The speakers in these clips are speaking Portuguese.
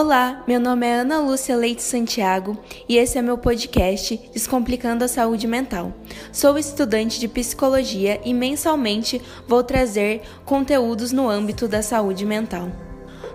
Olá, meu nome é Ana Lúcia Leite Santiago e esse é meu podcast Descomplicando a Saúde Mental. Sou estudante de psicologia e mensalmente vou trazer conteúdos no âmbito da saúde mental.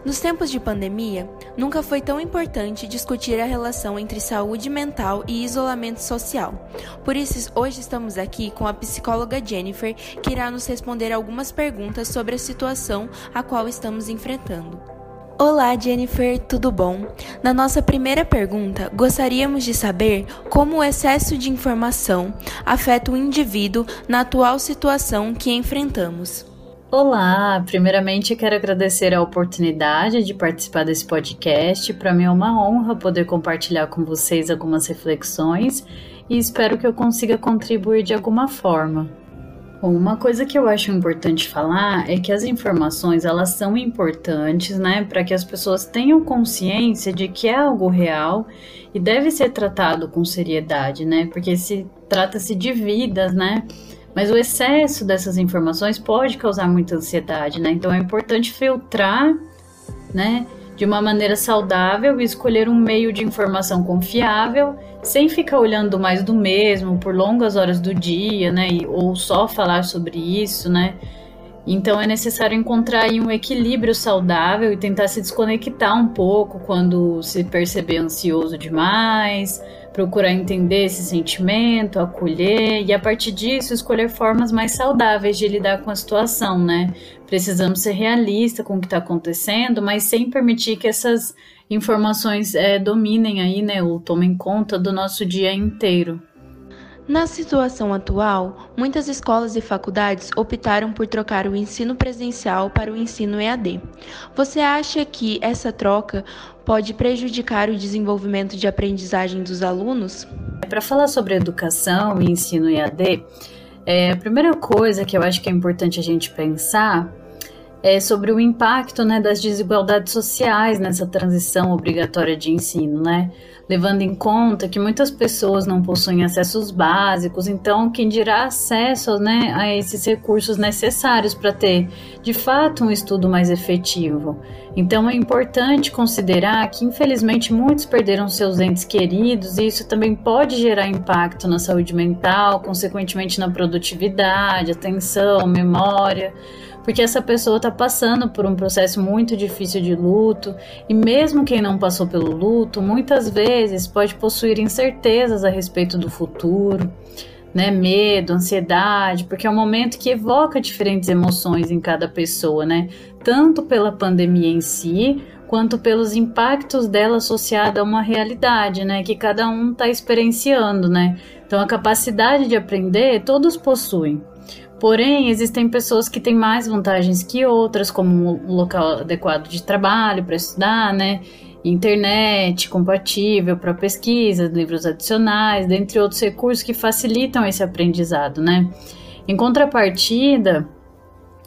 Nos tempos de pandemia, nunca foi tão importante discutir a relação entre saúde mental e isolamento social. Por isso, hoje estamos aqui com a psicóloga Jennifer, que irá nos responder algumas perguntas sobre a situação a qual estamos enfrentando. Olá, Jennifer, tudo bom? Na nossa primeira pergunta, gostaríamos de saber como o excesso de informação afeta o indivíduo na atual situação que enfrentamos. Olá, primeiramente quero agradecer a oportunidade de participar desse podcast. Para mim é uma honra poder compartilhar com vocês algumas reflexões e espero que eu consiga contribuir de alguma forma. Bom, uma coisa que eu acho importante falar é que as informações elas são importantes, né, para que as pessoas tenham consciência de que é algo real e deve ser tratado com seriedade, né, porque se trata-se de vidas, né, mas o excesso dessas informações pode causar muita ansiedade, né, então é importante filtrar, né, de uma maneira saudável e escolher um meio de informação confiável, sem ficar olhando mais do mesmo por longas horas do dia, né? Ou só falar sobre isso, né? Então é necessário encontrar um equilíbrio saudável e tentar se desconectar um pouco quando se perceber ansioso demais, procurar entender esse sentimento, acolher e a partir disso escolher formas mais saudáveis de lidar com a situação, né? Precisamos ser realistas com o que está acontecendo, mas sem permitir que essas informações é, dominem aí, né, ou tomem conta do nosso dia inteiro. Na situação atual, muitas escolas e faculdades optaram por trocar o ensino presencial para o ensino EAD. Você acha que essa troca pode prejudicar o desenvolvimento de aprendizagem dos alunos? Para falar sobre educação e ensino EAD, é, a primeira coisa que eu acho que é importante a gente pensar é sobre o impacto né, das desigualdades sociais nessa transição obrigatória de ensino, né? levando em conta que muitas pessoas não possuem acessos básicos, então quem dirá acesso né, a esses recursos necessários para ter, de fato, um estudo mais efetivo. Então é importante considerar que, infelizmente, muitos perderam seus entes queridos e isso também pode gerar impacto na saúde mental, consequentemente na produtividade, atenção, memória porque essa pessoa está passando por um processo muito difícil de luto e mesmo quem não passou pelo luto, muitas vezes pode possuir incertezas a respeito do futuro, né, medo, ansiedade, porque é um momento que evoca diferentes emoções em cada pessoa, né, tanto pela pandemia em si, quanto pelos impactos dela associada a uma realidade, né, que cada um está experienciando, né. Então a capacidade de aprender todos possuem, Porém, existem pessoas que têm mais vantagens que outras, como um local adequado de trabalho para estudar, né? Internet compatível para pesquisa, livros adicionais, dentre outros recursos que facilitam esse aprendizado, né? Em contrapartida,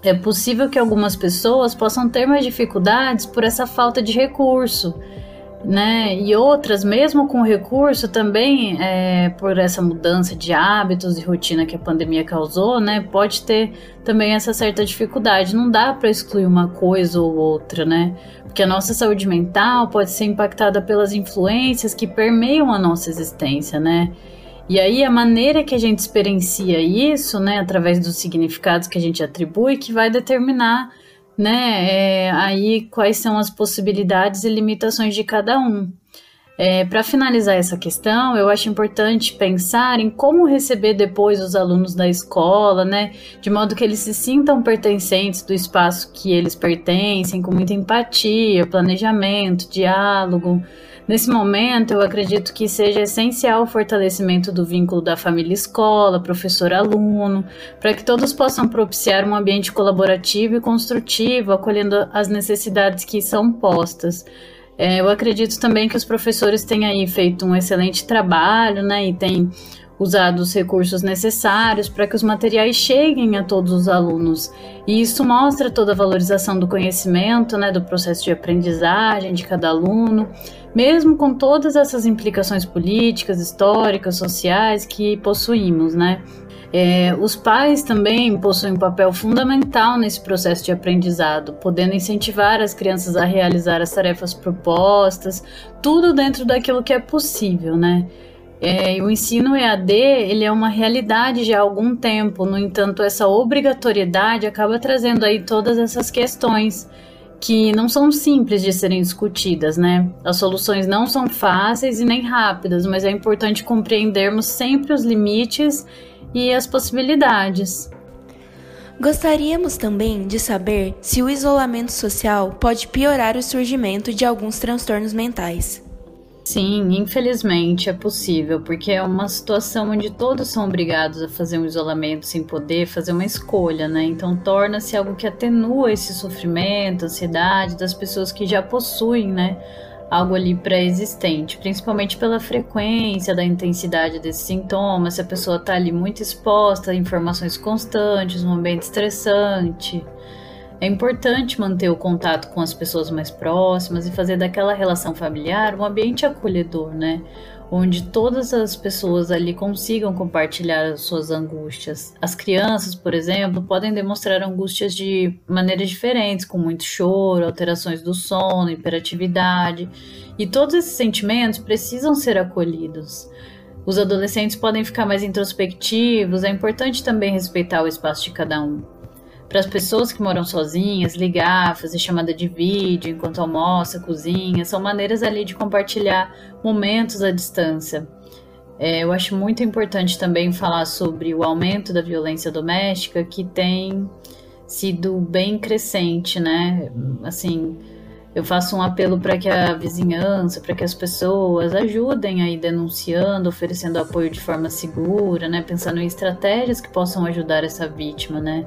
é possível que algumas pessoas possam ter mais dificuldades por essa falta de recurso né? E outras, mesmo com recurso, também é, por essa mudança de hábitos e rotina que a pandemia causou, né? Pode ter também essa certa dificuldade. Não dá para excluir uma coisa ou outra, né? Porque a nossa saúde mental pode ser impactada pelas influências que permeiam a nossa existência, né? E aí a maneira que a gente experiencia isso, né, através dos significados que a gente atribui, que vai determinar né? É, aí quais são as possibilidades e limitações de cada um. É, Para finalizar essa questão, eu acho importante pensar em como receber depois os alunos da escola, né? De modo que eles se sintam pertencentes do espaço que eles pertencem, com muita empatia, planejamento, diálogo, Nesse momento, eu acredito que seja essencial o fortalecimento do vínculo da família escola, professor-aluno, para que todos possam propiciar um ambiente colaborativo e construtivo, acolhendo as necessidades que são postas. É, eu acredito também que os professores têm aí feito um excelente trabalho, né, e têm usado os recursos necessários para que os materiais cheguem a todos os alunos. E isso mostra toda a valorização do conhecimento, né, do processo de aprendizagem de cada aluno, mesmo com todas essas implicações políticas, históricas, sociais que possuímos, né? É, os pais também possuem um papel fundamental nesse processo de aprendizado, podendo incentivar as crianças a realizar as tarefas propostas, tudo dentro daquilo que é possível, né? É, o ensino EAD ele é uma realidade já há algum tempo, no entanto, essa obrigatoriedade acaba trazendo aí todas essas questões que não são simples de serem discutidas, né? As soluções não são fáceis e nem rápidas, mas é importante compreendermos sempre os limites e as possibilidades. Gostaríamos também de saber se o isolamento social pode piorar o surgimento de alguns transtornos mentais. Sim, infelizmente é possível, porque é uma situação onde todos são obrigados a fazer um isolamento sem poder fazer uma escolha, né? Então torna-se algo que atenua esse sofrimento, ansiedade das pessoas que já possuem, né? Algo ali pré-existente, principalmente pela frequência, da intensidade desses sintomas, se a pessoa está ali muito exposta a informações constantes, um ambiente estressante. É importante manter o contato com as pessoas mais próximas e fazer daquela relação familiar um ambiente acolhedor, né? Onde todas as pessoas ali consigam compartilhar as suas angústias. As crianças, por exemplo, podem demonstrar angústias de maneiras diferentes, com muito choro, alterações do sono, hiperatividade, e todos esses sentimentos precisam ser acolhidos. Os adolescentes podem ficar mais introspectivos, é importante também respeitar o espaço de cada um para as pessoas que moram sozinhas, ligar, fazer chamada de vídeo enquanto almoça, cozinha, são maneiras ali de compartilhar momentos à distância. É, eu acho muito importante também falar sobre o aumento da violência doméstica, que tem sido bem crescente, né? Assim, eu faço um apelo para que a vizinhança, para que as pessoas ajudem aí denunciando, oferecendo apoio de forma segura, né? Pensando em estratégias que possam ajudar essa vítima, né?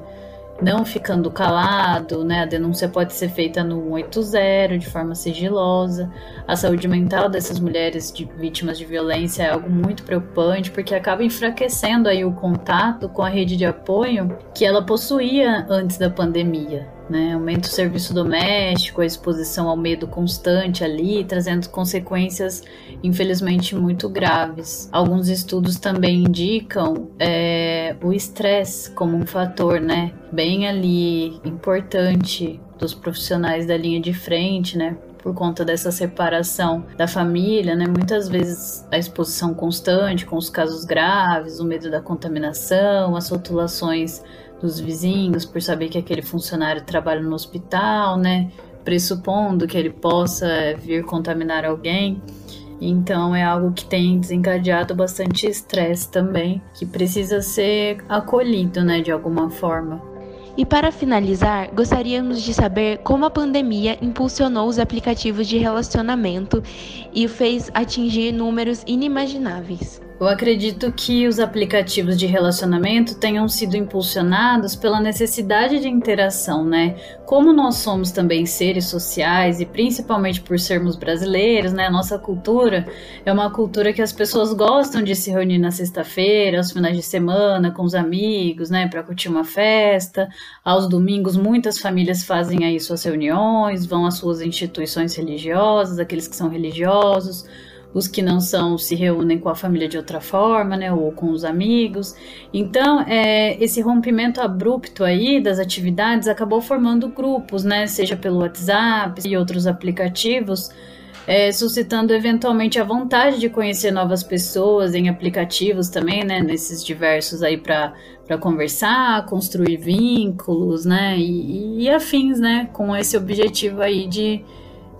Não ficando calado, né? A denúncia pode ser feita no 180 de forma sigilosa. A saúde mental dessas mulheres de, vítimas de violência é algo muito preocupante porque acaba enfraquecendo aí o contato com a rede de apoio que ela possuía antes da pandemia né? Aumenta o serviço doméstico, a exposição ao medo constante ali, trazendo consequências, infelizmente, muito graves. Alguns estudos também indicam é, o estresse como um fator, né? Bem ali importante dos profissionais da linha de frente, né? por conta dessa separação da família, né? Muitas vezes a exposição constante com os casos graves, o medo da contaminação, as rotulações dos vizinhos por saber que aquele funcionário trabalha no hospital, né? Pressupondo que ele possa vir contaminar alguém. Então é algo que tem desencadeado bastante estresse também, que precisa ser acolhido, né, de alguma forma. E para finalizar, gostaríamos de saber como a pandemia impulsionou os aplicativos de relacionamento e fez atingir números inimagináveis. Eu acredito que os aplicativos de relacionamento tenham sido impulsionados pela necessidade de interação, né? Como nós somos também seres sociais e principalmente por sermos brasileiros, né? Nossa cultura é uma cultura que as pessoas gostam de se reunir na sexta-feira, aos finais de semana, com os amigos, né? Para curtir uma festa. Aos domingos, muitas famílias fazem aí suas reuniões, vão às suas instituições religiosas, aqueles que são religiosos os que não são se reúnem com a família de outra forma, né, ou com os amigos. Então, é, esse rompimento abrupto aí das atividades acabou formando grupos, né, seja pelo WhatsApp e outros aplicativos, é, suscitando eventualmente a vontade de conhecer novas pessoas em aplicativos também, né, nesses diversos aí para para conversar, construir vínculos, né, e, e afins, né, com esse objetivo aí de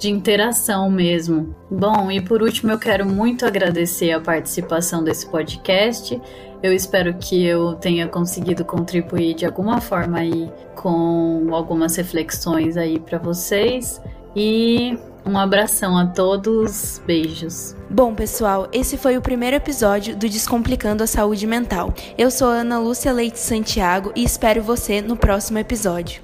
de interação mesmo. Bom, e por último eu quero muito agradecer a participação desse podcast. Eu espero que eu tenha conseguido contribuir de alguma forma aí com algumas reflexões aí para vocês e um abração a todos, beijos. Bom, pessoal, esse foi o primeiro episódio do Descomplicando a Saúde Mental. Eu sou Ana Lúcia Leite Santiago e espero você no próximo episódio.